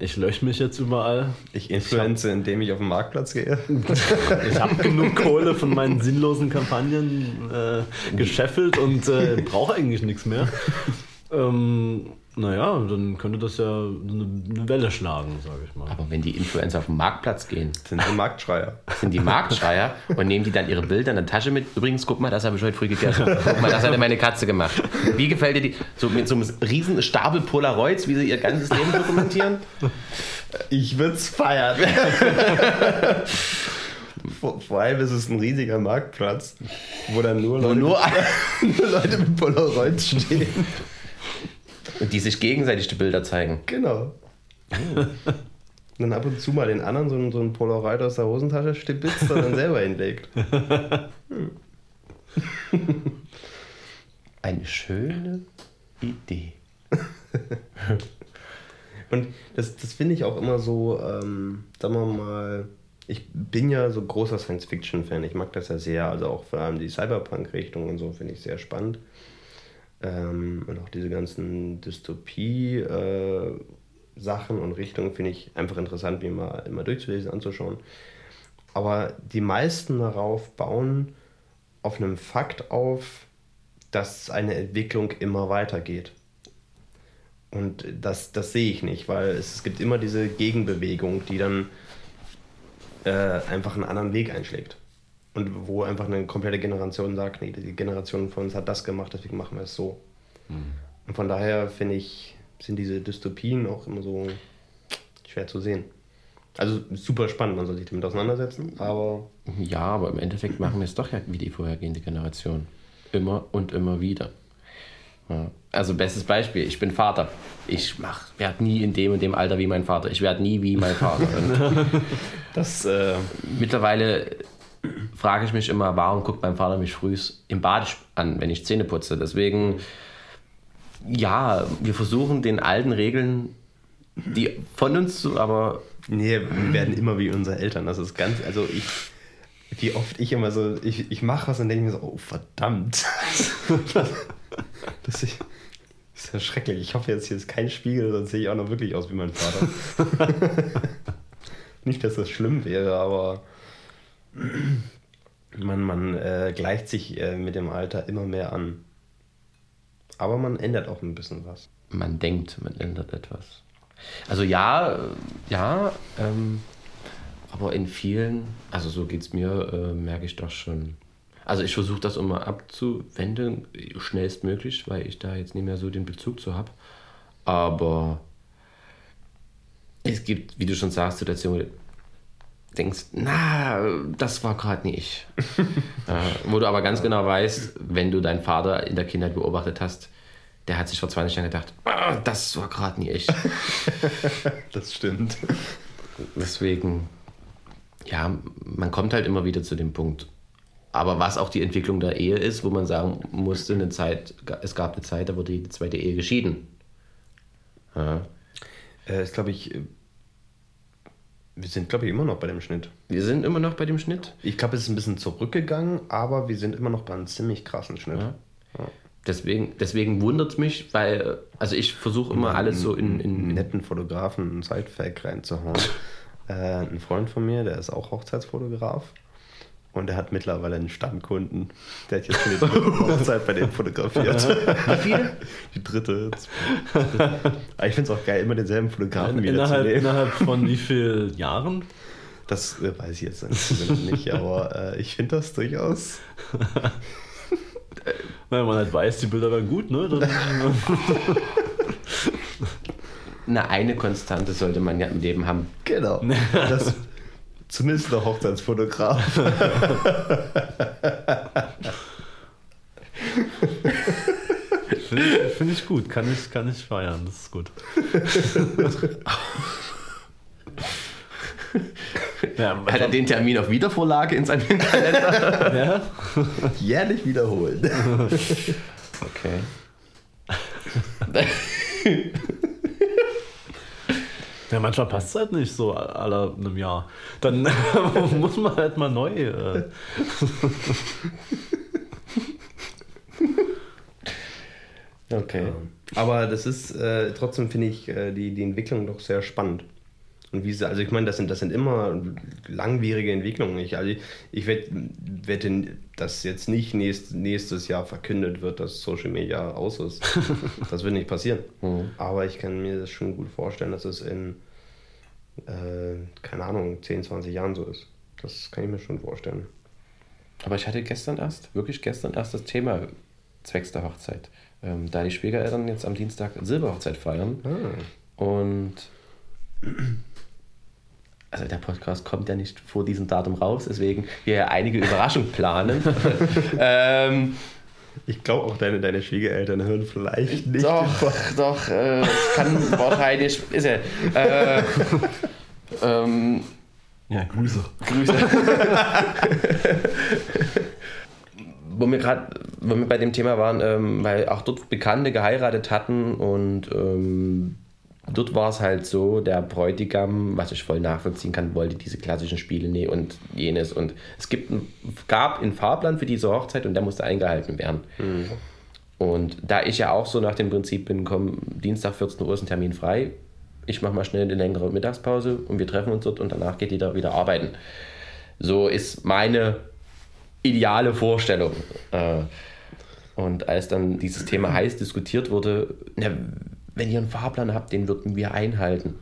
ich lösche mich jetzt überall. Ich influenze, indem ich auf den Marktplatz gehe. [LAUGHS] Ich habe genug Kohle von meinen sinnlosen Kampagnen äh, gescheffelt und äh, brauche eigentlich nichts mehr. Ähm, naja, dann könnte das ja eine, eine Welle schlagen, sage ich mal. Aber wenn die Influencer auf den Marktplatz gehen, Sind so Marktschreier. sind die Marktschreier und nehmen die dann ihre Bilder in der Tasche mit. Übrigens, guck mal, das habe ich heute früh gegessen. Guck mal, das hat meine Katze gemacht. Wie gefällt dir die? So mit so einem riesen Stapel Polaroids, wie sie ihr ganzes Leben dokumentieren? Ich würde es feiern. vor, vor allem ist es ein riesiger Marktplatz, wo dann nur Wo Leute, nur [LAUGHS] nur Leute mit Polaroids stehen. Und die sich gegenseitig die Bilder zeigen. Genau. Und dann ab und zu mal den anderen so ein, so ein Polaroid aus der Hosentasche stibitzt und dann selber hinlegt. [LAUGHS] Eine schöne Idee. [LAUGHS] Und das, das finde ich auch immer so, ähm, sagen wir mal, ich bin ja so großer Science-Fiction-Fan. Ich mag das ja sehr. Also auch vor allem die Cyberpunk-Richtung und so finde ich sehr spannend. Ähm, und auch diese ganzen Dystopie-Sachen äh, und Richtungen finde ich einfach interessant, wie mal immer durchzulesen, anzuschauen. Aber die meisten darauf bauen auf einem Fakt auf, dass eine Entwicklung immer weitergeht. Und das, das sehe ich nicht, weil es gibt immer diese Gegenbewegung, die dann äh, einfach einen anderen Weg einschlägt. Und wo einfach eine komplette Generation sagt, nee, die Generation von uns hat das gemacht, deswegen machen wir es so. Mhm. Und von daher finde ich, sind diese Dystopien auch immer so schwer zu sehen. Also super spannend, man soll sich damit auseinandersetzen, aber. Ja, aber im Endeffekt machen wir es doch ja wie die vorhergehende Generation. Immer und immer wieder. Ja. Also bestes Beispiel, ich bin Vater. Ich werde nie in dem und dem Alter wie mein Vater. Ich werde nie wie mein Vater. [LAUGHS] das, äh, mittlerweile frage ich mich immer, warum guckt mein Vater mich früh im Bad an, wenn ich Zähne putze. Deswegen, ja, wir versuchen den alten Regeln, die von uns zu, aber... Nee, wir werden immer wie unsere Eltern. Das ist ganz, also ich, wie oft ich immer so, ich, ich mache was und denke mir so, oh verdammt. [LAUGHS] das, ich, das ist ja schrecklich. Ich hoffe jetzt hier ist kein Spiegel, sonst sehe ich auch noch wirklich aus wie mein Vater. [LAUGHS] Nicht, dass das schlimm wäre, aber man, man äh, gleicht sich äh, mit dem Alter immer mehr an. Aber man ändert auch ein bisschen was. Man denkt, man ändert etwas. Also ja, äh, ja, ähm, aber in vielen, also so geht es mir, äh, merke ich doch schon, also ich versuche das immer abzuwenden, schnellstmöglich, weil ich da jetzt nicht mehr so den Bezug zu habe. Aber es gibt, wie du schon sagst, Situationen, denkst, na, das war gerade nicht ich. [LAUGHS] äh, wo du aber ganz genau weißt, wenn du deinen Vater in der Kindheit beobachtet hast, der hat sich vor 20 Jahren gedacht, ah, das war gerade nie ich. [LAUGHS] das stimmt. Deswegen, ja, man kommt halt immer wieder zu dem Punkt, aber was auch die Entwicklung der Ehe ist, wo man sagen musste, eine Zeit, es gab eine Zeit, da wurde die zweite Ehe geschieden. Ja. Äh, ist, glaube ich, wir sind, glaube ich, immer noch bei dem Schnitt. Wir sind immer noch bei dem Schnitt? Ich glaube, es ist ein bisschen zurückgegangen, aber wir sind immer noch bei einem ziemlich krassen Schnitt. Ja. Ja. Deswegen, deswegen wundert es mich, weil, also ich versuche immer alles so in, in. netten Fotografen einen Sidefact reinzuhauen. [LAUGHS] äh, ein Freund von mir, der ist auch Hochzeitsfotograf. Und er hat mittlerweile einen Stammkunden. Der hat jetzt schon die dritte [LAUGHS] Hochzeit bei dem fotografiert. Wie viele? [LAUGHS] Die dritte. Aber ich finde es auch geil, immer denselben Fotografen wieder innerhalb, zu nehmen. Innerhalb von wie vielen Jahren? Das äh, weiß ich jetzt nicht, aber äh, ich finde das durchaus. [LAUGHS] Wenn man halt weiß, die Bilder werden gut, ne? Dann, Na, eine Konstante sollte man ja im Leben haben. Genau. Das, Zumindest der Hochzeitsfotograf. Finde ich, find ich, gut, kann ich, kann ich feiern, das ist gut. ja, Hat er den Termin auf Wiedervorlage in seinem Kalender? ja. Jährlich wiederholen. Okay. [LAUGHS] Ja, manchmal passt es halt nicht so alle einem Jahr. Dann [LAUGHS] muss man halt mal neu. Äh. [LAUGHS] okay. Aber das ist äh, trotzdem, finde ich, äh, die, die Entwicklung doch sehr spannend. Und wie sie, also ich meine, das sind, das sind immer langwierige Entwicklungen. Ich, also ich, wette, dass jetzt nicht nächst, nächstes Jahr verkündet wird, dass Social Media aus ist. [LAUGHS] das wird nicht passieren. Mhm. Aber ich kann mir das schon gut vorstellen, dass es in, äh, keine Ahnung, 10, 20 Jahren so ist. Das kann ich mir schon vorstellen. Aber ich hatte gestern erst, wirklich gestern erst das Thema zwecks der Hochzeit. Ähm, da die Schwiegereltern jetzt am Dienstag Silberhochzeit feiern. Ah. Und also der Podcast kommt ja nicht vor diesem Datum raus, deswegen wir ja einige Überraschungen planen. [LAUGHS] ähm, ich glaube auch deine, deine Schwiegereltern hören vielleicht nicht. Doch, doch, äh, kann wahrscheinlich, ist er. Äh, ähm, ja, Grüße. Grüße. [LAUGHS] wo wir gerade, wo wir bei dem Thema waren, ähm, weil auch dort Bekannte geheiratet hatten und ähm, dort war es halt so, der Bräutigam, was ich voll nachvollziehen kann, wollte diese klassischen Spiele nee und jenes. Und es gibt, gab einen Fahrplan für diese Hochzeit und der musste eingehalten werden. Und da ich ja auch so nach dem Prinzip bin, komm, Dienstag 14 Uhr ist ein Termin frei, ich mache mal schnell eine längere Mittagspause und wir treffen uns dort und danach geht jeder wieder arbeiten. So ist meine ideale Vorstellung. Äh, Und als dann dieses Thema heiß diskutiert wurde, na, wenn ihr einen Fahrplan habt, den würden wir einhalten.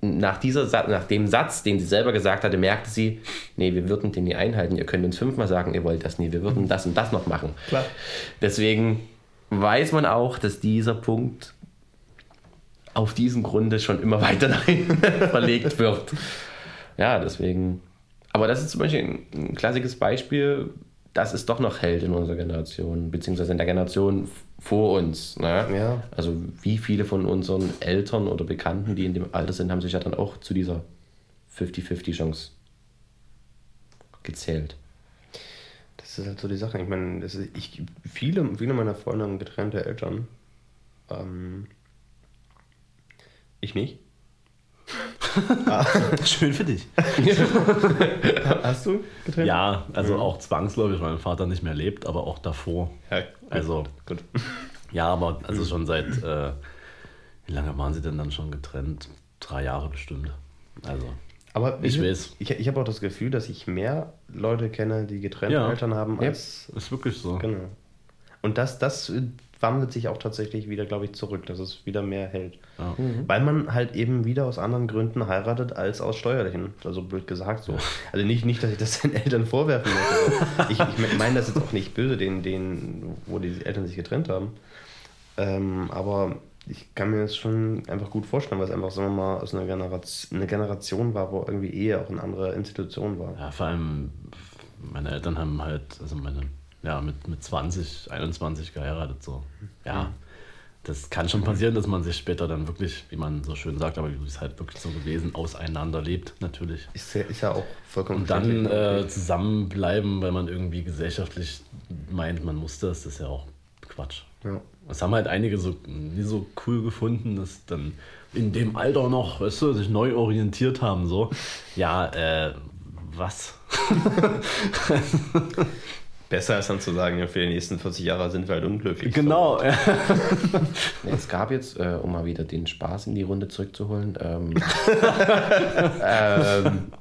Nach, dieser, nach dem Satz, den sie selber gesagt hatte, merkte sie, nee, wir würden den nie einhalten. Ihr könnt uns fünfmal sagen, ihr wollt das nie. Wir würden das und das noch machen. Klar. Deswegen weiß man auch, dass dieser Punkt auf diesem Grunde schon immer [LAUGHS] weiter [LAUGHS] verlegt wird. Ja, deswegen. Aber das ist zum Beispiel ein, ein klassisches Beispiel, das ist doch noch hält in unserer Generation, beziehungsweise in der Generation vor uns. Ne? Ja. Also wie viele von unseren Eltern oder Bekannten, die in dem Alter sind, haben sich ja dann auch zu dieser 50-50 Chance gezählt. Das ist halt so die Sache. Ich meine, ist, ich, viele, viele meiner Freunde haben getrennte Eltern. Ähm, ich nicht. [LAUGHS] Schön für dich. [LAUGHS] Hast du getrennt? Ja, also auch zwangsläufig, weil mein Vater nicht mehr lebt, aber auch davor. Ja, Also, gut. ja, aber also [LAUGHS] schon seit, äh, wie lange waren sie denn dann schon getrennt? Drei Jahre bestimmt. Also, Aber Ich weiß. ich, ich habe auch das Gefühl, dass ich mehr Leute kenne, die getrennte Ja. Eltern haben, Ja. als. ist wirklich so. Genau. Und das, das wandelt sich auch tatsächlich wieder, glaube ich, zurück, dass es wieder mehr hält. Ja. Weil man halt eben wieder aus anderen Gründen heiratet als aus steuerlichen. Also blöd gesagt so. Also nicht, nicht dass ich das den Eltern vorwerfen möchte. [LAUGHS] ich ich meine das jetzt auch nicht böse, den, den, wo die Eltern sich getrennt haben. Ähm, aber ich kann mir das schon einfach gut vorstellen, weil es einfach, sagen wir mal, aus einer Generation, eine Generation war, wo irgendwie Ehe auch eine andere Institution war. Ja, vor allem, meine Eltern haben halt, also meine, ja, mit, mit 20, 21 geheiratet, so. Ja, das kann schon passieren, dass man sich später dann wirklich, wie man so schön sagt, aber es ist halt wirklich so gewesen, auseinanderlebt, natürlich. Ist ja, ist ja auch vollkommen Und dann verständlich. äh, zusammenbleiben, weil man irgendwie gesellschaftlich meint, man muss das, das ist ja auch Quatsch. ja. Das haben halt einige so nie so cool gefunden, dass dann in dem Alter noch, weißt du, sich neu orientiert haben, so. Ja, äh, was? [LAUGHS] [LAUGHS] Besser als dann zu sagen, ja, für die nächsten 40 Jahre sind wir halt unglücklich. Genau. ja. [LAUGHS] Es gab jetzt, äh, um mal wieder den Spaß in die Runde zurückzuholen, ähm, [LAUGHS] ähm,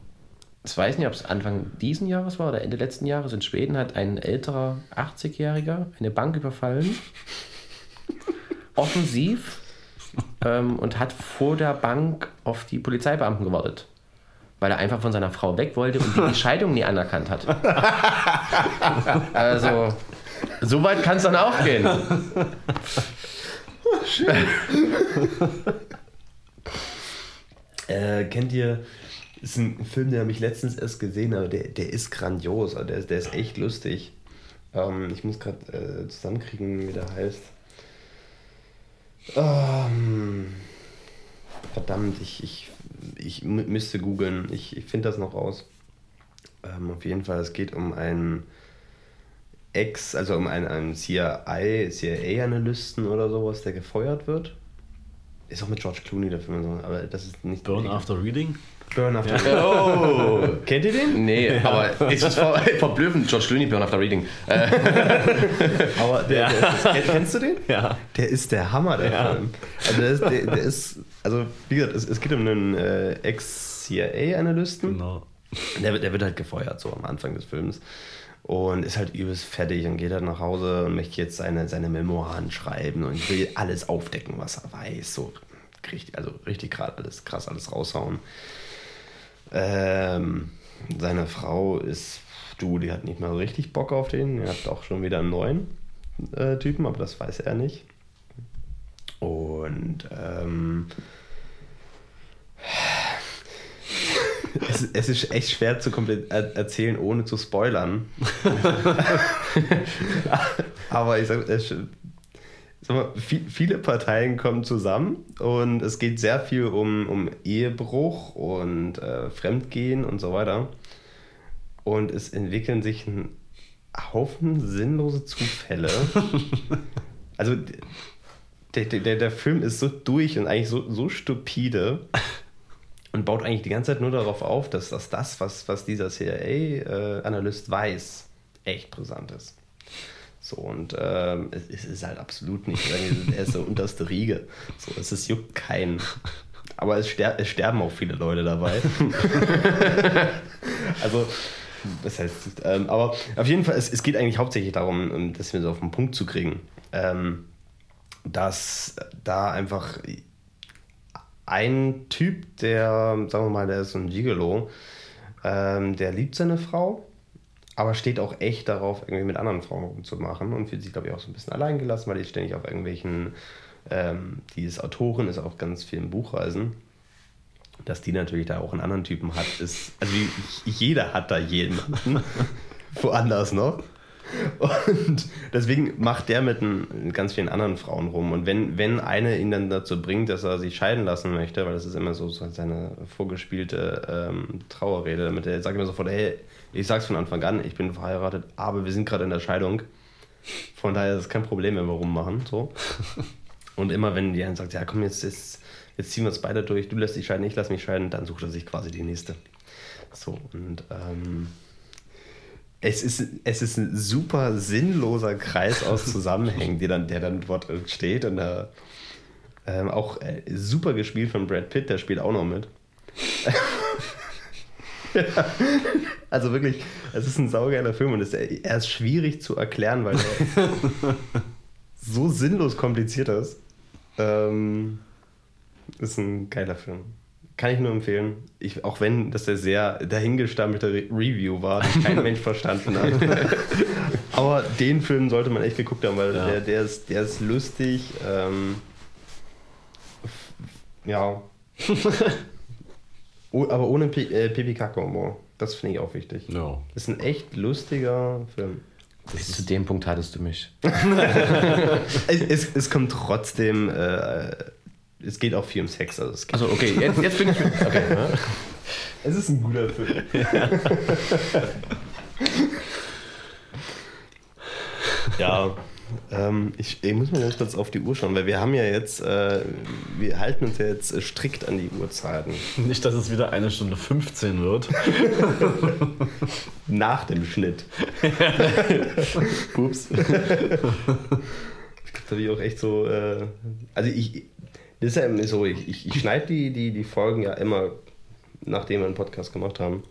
ich weiß nicht, ob es Anfang diesen Jahres war oder Ende letzten Jahres. In Schweden hat ein älterer 80-Jähriger eine Bank überfallen, [LAUGHS] offensiv, ähm, und hat vor der Bank auf die Polizeibeamten gewartet. Weil er einfach von seiner Frau weg wollte und die [LAUGHS] Scheidung nie anerkannt hat. Also, so weit kann es dann auch gehen. Äh, kennt ihr, ist ein Film, den habe ich letztens erst gesehen, aber der, der ist grandios, also der, ist- der ist echt lustig. Ähm, ich muss gerade äh, zusammenkriegen, wie der heißt. Ähm, verdammt, ich, ich, ich mü- müsste googeln, ich, ich finde das noch raus. Ähm, auf jeden Fall, es geht um einen Ex, also um einen, einen CIA, CIA-Analysten oder sowas, der gefeuert wird. Ist auch mit George Clooney der Film, und so, aber das ist nicht. Burn After Reading? Burn After Oh! Kennt ihr den? Nee, aber es ist ver [LAUGHS] verblüffend. George Clooney, Burn After Reading. Äh, [LAUGHS] Aber der, der ist, kenn- kennst du den? Ja. Der ist der Hammer, der Ja. Film. Also der ist, der, der ist, also wie gesagt, es, es geht um einen äh, Ex-CIA-Analysten. Genau. Der, wird- der wird halt gefeuert, so am Anfang des Films. Und ist halt übelst fertig und geht halt nach Hause und möchte jetzt seine, seine Memoiren schreiben und will alles aufdecken, was er weiß. So richtig, also richtig gerade alles krass, alles raushauen. Ähm, seine Frau ist, du, die hat nicht mal so richtig Bock auf den. Er hat auch schon wieder einen neuen äh, Typen, aber das weiß er nicht. Und ähm, es, es ist echt schwer zu komplett er erzählen, ohne zu spoilern. [LAUGHS] [LAUGHS] Aber ich sag, es, sag mal, vi- viele Parteien kommen zusammen und es geht sehr viel um, um Ehebruch und äh, Fremdgehen und so weiter. Und es entwickeln sich ein Haufen sinnlose Zufälle. [LAUGHS] also der, der, der Film ist so durch und eigentlich so, so stupide und baut eigentlich die ganze Zeit nur darauf auf, dass, dass das, was, was dieser CIA-Analyst weiß, echt brisant ist. So, und ähm, es, ist halt absolut nicht. Er ist so unterste Riege. So, es ist, juckt keinen. Aber es, ster es sterben auch viele Leute dabei. [LAUGHS] also, das heißt, ähm, aber auf jeden Fall, es, es geht eigentlich hauptsächlich darum, ähm, das wir so auf den Punkt zu kriegen. Ähm, dass da einfach ein Typ, der, sagen wir mal, der ist so ein Gigolo, ähm, der liebt seine Frau, aber steht auch echt darauf, irgendwie mit anderen Frauen rumzumachen und fühlt sich, glaube ich, auch so ein bisschen allein gelassen, weil die ständig auf irgendwelchen, ähm, die ist Autorin, ist auch ganz viel im Buchreisen. Dass die natürlich da auch einen anderen Typen hat, ist, also jeder hat da jemanden, [LAUGHS] woanders noch. Und deswegen macht der mit ein, ganz vielen anderen Frauen rum. Und wenn, wenn eine ihn dann dazu bringt, dass er sich scheiden lassen möchte, weil das ist immer so, so seine vorgespielte ähm, Trauerrede, damit er sagt immer sofort, hey, ich sag's von Anfang an, ich bin verheiratet, aber wir sind gerade in der Scheidung. Von daher ist es kein Problem, wenn wir rummachen. So. Und immer wenn die einen sagt, ja komm, jetzt, jetzt, jetzt ziehen wir es beide durch, du lässt dich scheiden, ich lass mich scheiden, dann sucht er sich quasi die nächste. So, und ähm, es ist, es ist ein super sinnloser Kreis aus [LAUGHS] Zusammenhängen, der dann, der dann dort steht. Und äh, ähm, auch äh, super gespielt von Brad Pitt, der spielt auch noch mit. ja. [LAUGHS] Also wirklich, es ist ein saugeiler Film und es, er ist schwierig zu erklären, weil er [LAUGHS] so sinnlos kompliziert ist. Ähm, ist ein geiler Film. Kann ich nur empfehlen. Ich, auch wenn das der sehr dahingestammelte Re Review war, den kein [LAUGHS] Mensch verstanden hat. [LAUGHS] Aber den Film sollte man echt geguckt haben, weil ja. der, der, ist, der ist lustig. Ähm, ja. [LAUGHS] oh, aber ohne P äh, Pipi. Das finde ich auch wichtig. Ja. Das ist ein echt lustiger Film. Bis zu dem Punkt hattest du mich. es, es, es, kommt trotzdem. Äh, es geht auch viel um Sex. Also, also okay, jetzt, jetzt bin ich. [LAUGHS] Okay, ja. Es ist ein guter Film. [LAUGHS] ja, ähm, ich, ich, muss mal ganz kurz auf die Uhr schauen, weil wir haben ja jetzt, äh, wir halten uns ja jetzt strikt an die Uhrzeiten. Nicht, dass es wieder eine Stunde 15 wird. [LAUGHS] Nach dem Schnitt. Ups. Ich glaube, da auch echt so, äh, also ich, das ist ja so, ich, ich, ich schneide die, die, die Folgen ja immer, nachdem wir einen Podcast gemacht haben.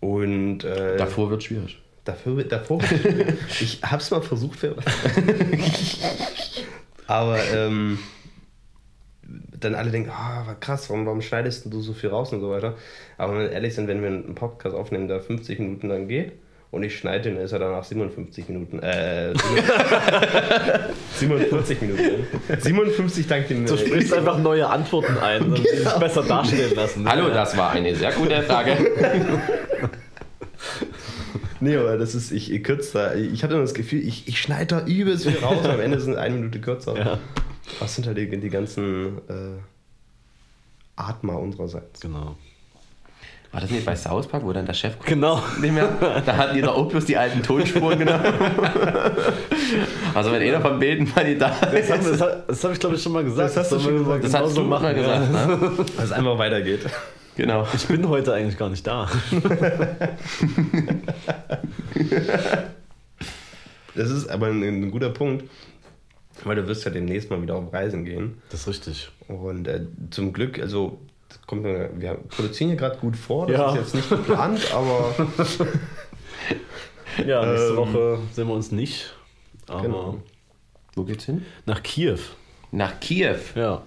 Und äh, davor wird schwierig. Dafür, davor wird schwierig. [LAUGHS] ich habe es mal versucht, für [LAUGHS] aber ähm, dann alle denken, oh, krass, warum, warum schneidest du so viel raus und so weiter. Aber wenn wir ehrlich sind, wenn wir einen Podcast aufnehmen, der 50 Minuten lang geht, und ich schneide den, ist er danach 57 Minuten. Äh, [LAUGHS] 47 Minuten. 57 dank dem. Du sprichst einfach neue Antworten ein und genau. besser dastehen lassen. Hallo, das war eine sehr gute Frage. [LAUGHS] nee, aber das ist, ich, ich kürze Ich habe immer das Gefühl, ich, ich schneide da übelst viel raus, am Ende sind eine Minute kürzer. Ja. Was sind halt die, die ganzen äh, Atmer unsererseits? Genau. War das nicht bei South Park, wo dann der Chef genau. nicht mehr? Da hatten die doch auch bloß die alten Tonspuren genommen. also wenn einer vom Beten mal die da ist. Das, das, das habe ich glaube ich schon mal gesagt. Das hast du schon gesagt. Das hast du genau mal gesagt. Ja. Ne? Dass es einfach weitergeht. Genau. Ich bin heute eigentlich gar nicht da. das ist aber ein, ein guter Punkt. Weil du wirst ja demnächst mal wieder auf Reisen gehen. Das ist richtig. Und äh, zum Glück, also kommt, wir produzieren hier gerade gut vor, das ja. ist jetzt nicht geplant, aber. [LAUGHS] ja, nächste ähm, Woche sehen wir uns nicht. Aber genau. Wo geht's hin? Nach Kiew. Nach Kiew? Ja.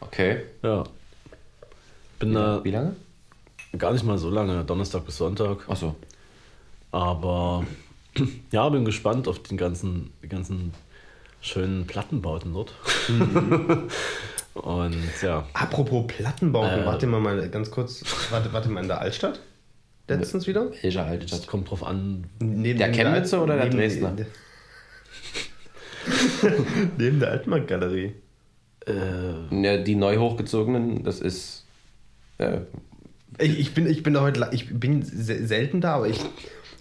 Okay. Ja. Bin wie, da. Wie lange? Gar nicht mal so lange, Donnerstag bis Sonntag. Ach so. Aber [CLEARS THROAT] ja, bin gespannt auf den ganzen, die ganzen schönen Plattenbauten dort. Mhm. [LAUGHS] Und ja. Apropos Plattenbauten, äh, warte mal, mal ganz kurz. Warte, warte mal in der Altstadt? Letztens wieder? Welche Altstadt? Das kommt drauf an. Neben der Chemnitzer oder der Dresdner? Neben, [LAUGHS] neben der Altmarktgalerie. Äh, ja, die neu hochgezogenen, das ist. Äh, ich, ich, bin, ich bin da heute. Ich bin selten da, aber ich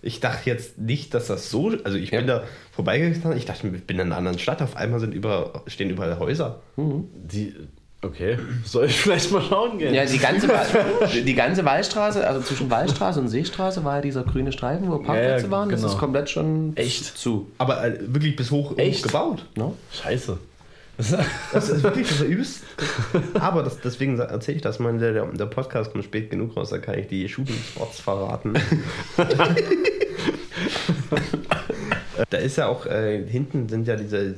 Ich dachte jetzt nicht, dass das so. Also ich Ja. bin da vorbeigegangen, ich dachte, ich bin in einer anderen Stadt, auf einmal sind über, stehen überall Häuser. Die, okay, [LAUGHS] soll ich vielleicht mal schauen gehen? Ja, die ganze, [LAUGHS] die ganze Wallstraße, also zwischen Wallstraße und Seestraße war ja dieser grüne Streifen, wo Parkplätze ja, waren. Das genau. ist komplett schon Echt? zu. Aber äh, wirklich bis hoch, hoch Echt? gebaut. Ne? Scheiße. Das ist wirklich das übelst. Aber das, deswegen erzähle ich das mal. Der, der, Podcast kommt spät genug raus, da kann ich die Shooting Spots verraten. [LAUGHS] da ist ja auch, äh, hinten sind ja diese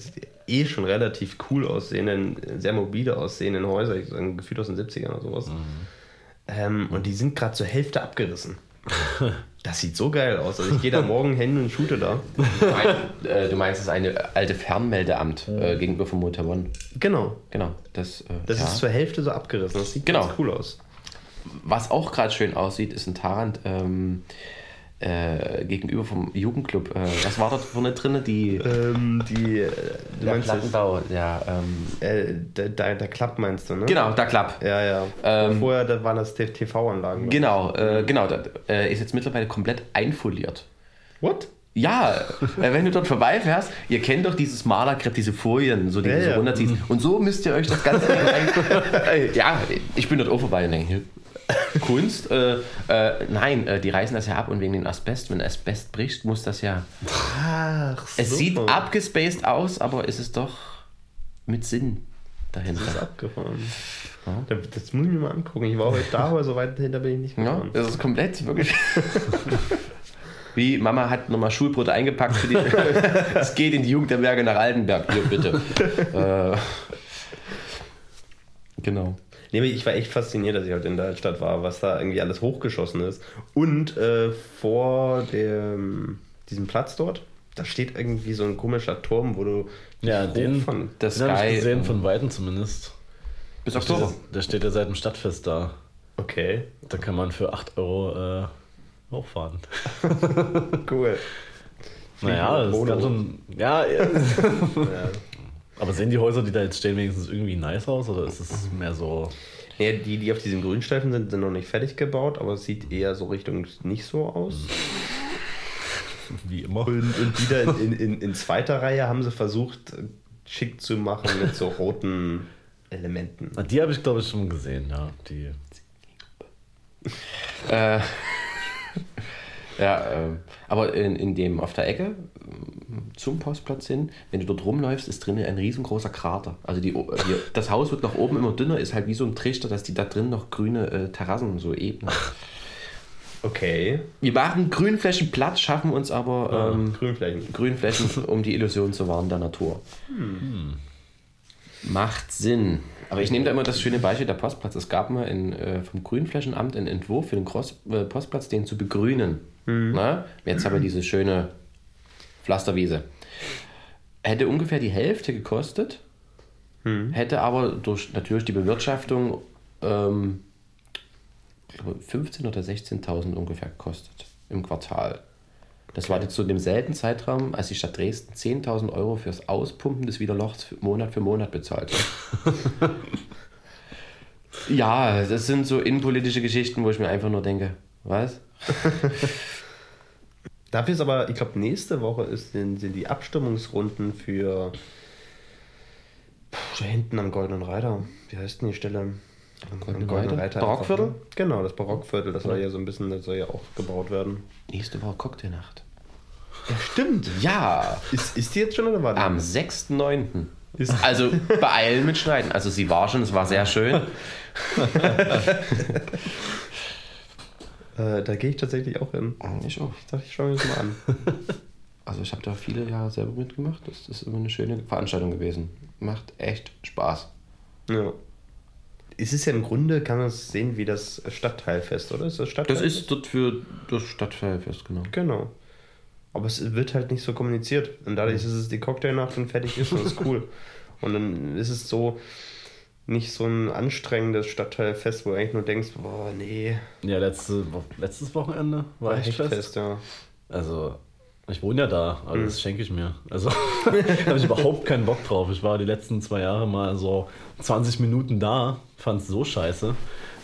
eh schon relativ cool aussehenden, sehr mobile aussehenden Häuser, ich sage gefühlt aus den 70ern oder sowas. Ähm, und die sind gerade zur Hälfte abgerissen. [LAUGHS] Das sieht so geil aus. Also ich gehe da [LAUGHS] morgen hin und shoote da. Du meinst, äh, du meinst das eine alte Fernmeldeamt äh, gegenüber vom Motor One. Genau. Genau. Das, äh, Das ja. ist zur Hälfte so abgerissen. Das sieht Genau. ganz cool aus. Was auch gerade schön aussieht, ist ein Tarant ähm, äh, gegenüber vom Jugendclub. Äh, was war da vorne drin? Die, Ähm, die, äh, du der Plattenbau. Ja, ähm, äh, der, der, der Klapp meinst du, ne? genau, der Klapp. Ja, ja. Ähm, Vorher da waren das TV-Anlagen. Genau, äh, genau. Der, äh, ist jetzt mittlerweile komplett einfoliert. What? Ja, wenn du dort vorbeifährst, ihr kennt doch dieses Malerkrepp, diese Folien, so die Ja, du so ja. runterziehst. Und so müsst ihr euch das Ganze. [LAUGHS] ja, ich bin dort auch vorbei und denke, Kunst? Äh, äh, nein, äh, die reißen das ja ab und wegen den Asbest, wenn Asbest bricht, muss das ja. Ach, Es sieht abgespaced aus, aber es ist doch mit Sinn dahinter. Das ist abgefahren. Das, das muss ich mir mal angucken. Ich war heute da, aber so weit hinter bin ich nicht Ja, gefahren. das ist komplett, wirklich. [LAUGHS] Wie Mama hat nochmal Schulbrote eingepackt für die. [LAUGHS] Es geht in die Jugendherberge nach Altenberg, hier bitte. [LAUGHS] äh, genau. Nee, aber ich war echt fasziniert, dass ich heute in der Stadt war, was da irgendwie alles hochgeschossen ist. Und äh, vor dem, diesem Platz dort, da steht irgendwie so ein komischer Turm, wo du Ja, den, von. Das den habe ich gesehen, von Weitem zumindest. Bis Oktober. steht, der steht ja seit dem Stadtfest da. Okay, Da kann man für 8 Euro äh, hochfahren. [LAUGHS] cool. Naja, das Polo. kann schon. Ja, ja. [LAUGHS] [LAUGHS] Aber sehen die Häuser, die da jetzt stehen, wenigstens irgendwie nice aus? Oder ist es mehr so. Ja, die, die auf diesem Grünstreifen sind, sind noch nicht fertig gebaut, aber es sieht eher so Richtung nicht so aus. [LAUGHS] wie immer? Und, und wieder in, in, in zweiter Reihe haben sie versucht, schick zu machen mit so roten Elementen. Na, Die habe ich, glaube ich, schon gesehen, ja. Die. Äh, ja, ähm, aber in, in dem auf der Ecke ähm, zum Postplatz hin, wenn du dort rumläufst, ist drinnen ein riesengroßer Krater. Also die, die, das Haus wird nach oben immer dünner, ist halt wie so ein Trichter, dass die da drin noch grüne äh, Terrassen so ebnen. Okay. Wir machen Grünflächen platt, schaffen uns aber ähm, Grünflächen. Grünflächen, um die Illusion zu wahren der Natur. Macht Sinn. Aber ich nehme da immer das schöne Beispiel der Postplatz. Es gab mal in, äh, vom Grünflächenamt einen Entwurf für den Groß, äh, Postplatz, den zu begrünen. Na? Jetzt haben wir diese schöne Pflasterwiese. Hätte ungefähr die Hälfte gekostet, hätte aber durch natürlich die Bewirtschaftung ähm, ich glaube, 15.000 oder 16.000 ungefähr gekostet im Quartal. Das war jetzt zu dem selben Zeitraum, als die Stadt Dresden 10.000 Euro fürs Auspumpen des Widerlochs Monat für Monat bezahlt hat. [LAUGHS] ja, das sind so innenpolitische Geschichten, wo ich mir einfach nur denke, was? [LAUGHS] Dafür ist aber, ich glaube, nächste Woche ist, sind, sind die Abstimmungsrunden für Puh, da hinten am Goldenen Reiter. Wie heißt denn die Stelle? Am Goldene Reiter? Barockviertel? Genau, das Barockviertel, das soll ja so ein bisschen, das soll ja auch gebaut werden. Nächste Woche Cocktailnacht. Ja, stimmt. Ja, Ist, ist die jetzt schon oder war die? am 6.9. Ist- Also beeilen mit Schneiden. Also sie war schon, es war sehr schön. [LAUGHS] Äh, da gehe ich tatsächlich auch hin. Ich auch. Ich dachte, ich schaue mir das mal an. [LAUGHS] Also ich habe da viele Jahre selber mitgemacht. Das ist immer eine schöne Veranstaltung gewesen. Macht echt Spaß. ja. Es ist ja im Grunde, kann man es sehen wie das Stadtteilfest, oder? Ist das Stadtteilfest? Das ist dort für das Stadtfest, genau. Genau. Aber es wird halt nicht so kommuniziert. Und dadurch ist es die Cocktailnacht und fertig ist und das ist cool. [LAUGHS] Und dann ist es so nicht so ein anstrengendes Stadtteilfest, wo du eigentlich nur denkst, boah, nee, Ja, letzte, letztes Wochenende war Hechtfest. Hechtfest, ja. Also, ich wohne ja da, aber das schenke ich mir. Also, [LAUGHS] da habe ich überhaupt keinen Bock drauf. Ich war die letzten zwei Jahre mal so 20 Minuten da, fand es so scheiße.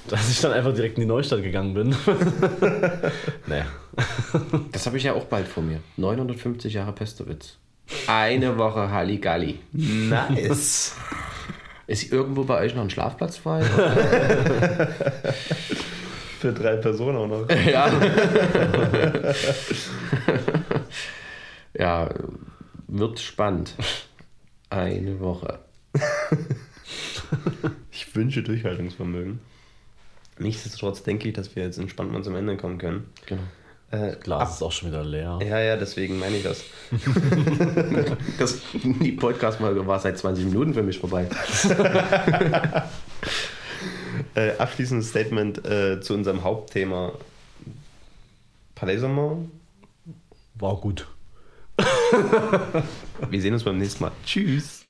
dass ich dann einfach direkt in die Neustadt gegangen bin. [LAUGHS] naja. [LAUGHS] Das habe ich ja auch bald vor mir. 950 Jahre Pestowitz. Eine Woche Halligalli. Nice. Ist irgendwo bei euch noch ein Schlafplatz frei? [LAUGHS] [LAUGHS] Für drei Personen auch noch. [LAUGHS] ja. ja, wird spannend. Eine Woche. Ich wünsche Durchhaltungsvermögen. Nichtsdestotrotz denke ich, dass wir jetzt entspannt mal zum Ende kommen können. Genau. Äh, Glas ist auch schon wieder leer. Ja, ja, deswegen meine ich das. [LAUGHS] Das, die Podcast-Folge war seit 20 Minuten für mich vorbei. [LAUGHS] Äh, abschließendes Statement äh, zu unserem Hauptthema. Palais. War gut. Wir sehen uns beim nächsten Mal. Tschüss.